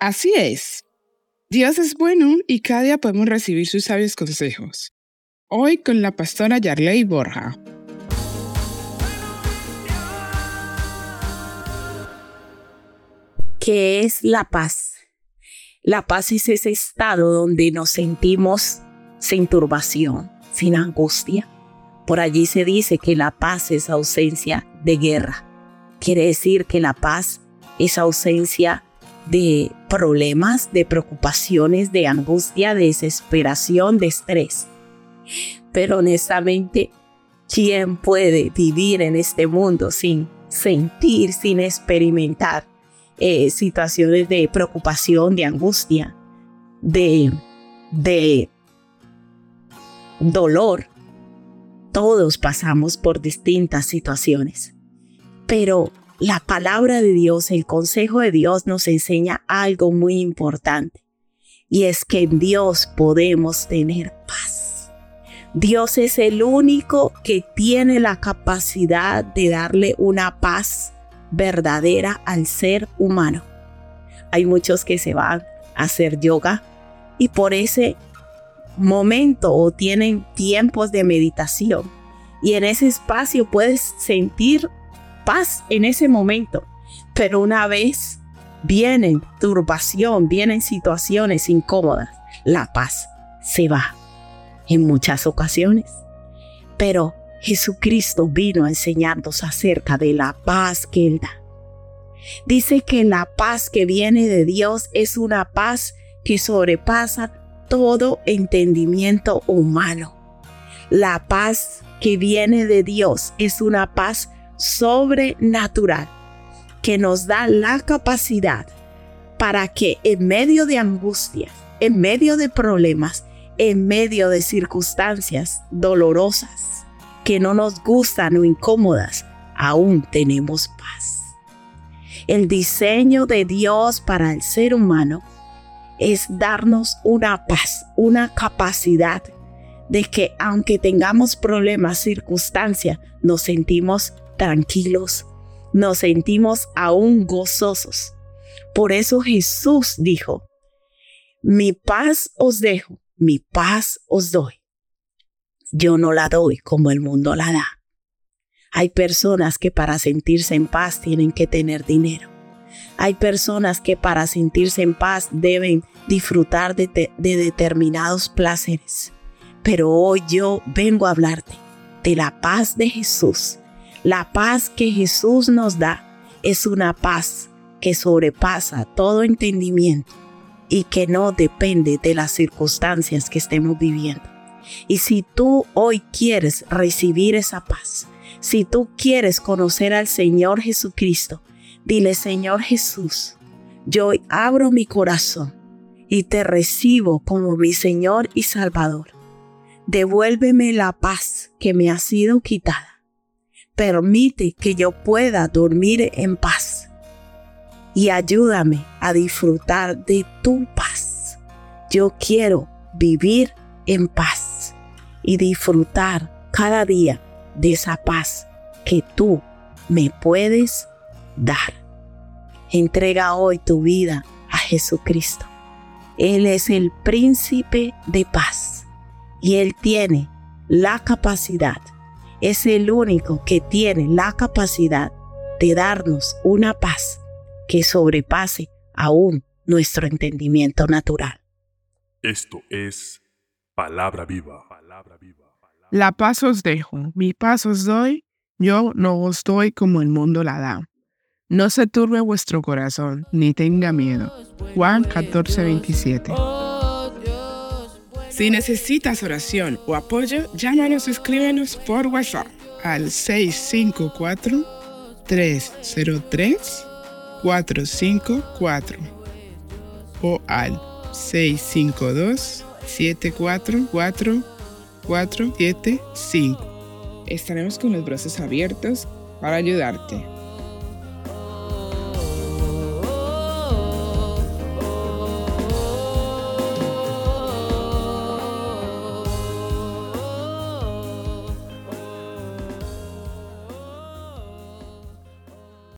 Así es. Dios es bueno y cada día podemos recibir sus sabios consejos. Hoy con la pastora Yarley Borja. ¿Qué es la paz? La paz es ese estado donde nos sentimos sin turbación, sin angustia. Por allí se dice que la paz es ausencia de guerra. Quiere decir que la paz es ausencia de problemas, de preocupaciones, de angustia, de desesperación, de estrés. Pero honestamente, ¿quién puede vivir en este mundo sin sentir, sin experimentar eh, situaciones de preocupación, de angustia, de, de dolor? Todos pasamos por distintas situaciones, pero la palabra de Dios, el consejo de Dios nos enseña algo muy importante y es que en Dios podemos tener paz. Dios es el único que tiene la capacidad de darle una paz verdadera al ser humano. Hay muchos que se van a hacer yoga y por ese momento o tienen tiempos de meditación y en ese espacio puedes sentir paz en ese momento. Pero una vez vienen turbación, vienen situaciones incómodas, la paz se va en muchas ocasiones. Pero Jesucristo vino a enseñarnos acerca de la paz que Él da. Dice que la paz que viene de Dios es una paz que sobrepasa todo entendimiento humano. La paz que viene de Dios es una paz sobrenatural que nos da la capacidad para que en medio de angustias, en medio de problemas, en medio de circunstancias dolorosas que no nos gustan o incómodas, aún tenemos paz. El diseño de Dios para el ser humano es darnos una paz, una capacidad de que aunque tengamos problemas, circunstancias, nos sentimos tranquilos, nos sentimos aún gozosos. Por eso Jesús dijo, mi paz os dejo, mi paz os doy. Yo no la doy como el mundo la da. Hay personas que para sentirse en paz tienen que tener dinero. Hay personas que para sentirse en paz deben disfrutar de, de, determinados placeres. Pero hoy yo vengo a hablarte de la paz de Jesús la paz que Jesús nos da es una paz que sobrepasa todo entendimiento y que no depende de las circunstancias que estemos viviendo. Y si tú hoy quieres recibir esa paz, si tú quieres conocer al Señor Jesucristo, dile Señor Jesús, yo abro mi corazón y te recibo como mi Señor y Salvador. Devuélveme la paz que me ha sido quitada permite que yo pueda dormir en paz y ayúdame a disfrutar de tu paz. Yo quiero vivir en paz y disfrutar cada día de esa paz que tú me puedes dar. Entrega hoy tu vida a Jesucristo. Él es el príncipe de paz y Él tiene la capacidad es el único que tiene la capacidad de darnos una paz que sobrepase aún nuestro entendimiento natural. Esto es palabra viva. La paz os dejo, mi paz os doy, yo no os doy como el mundo la da. No se turbe vuestro corazón, ni tenga miedo. Juan 14, 27. Si necesitas oración o apoyo, llámanos o escríbenos por WhatsApp al 654-303-454 o al 652-744-475. Estaremos con los brazos abiertos para ayudarte.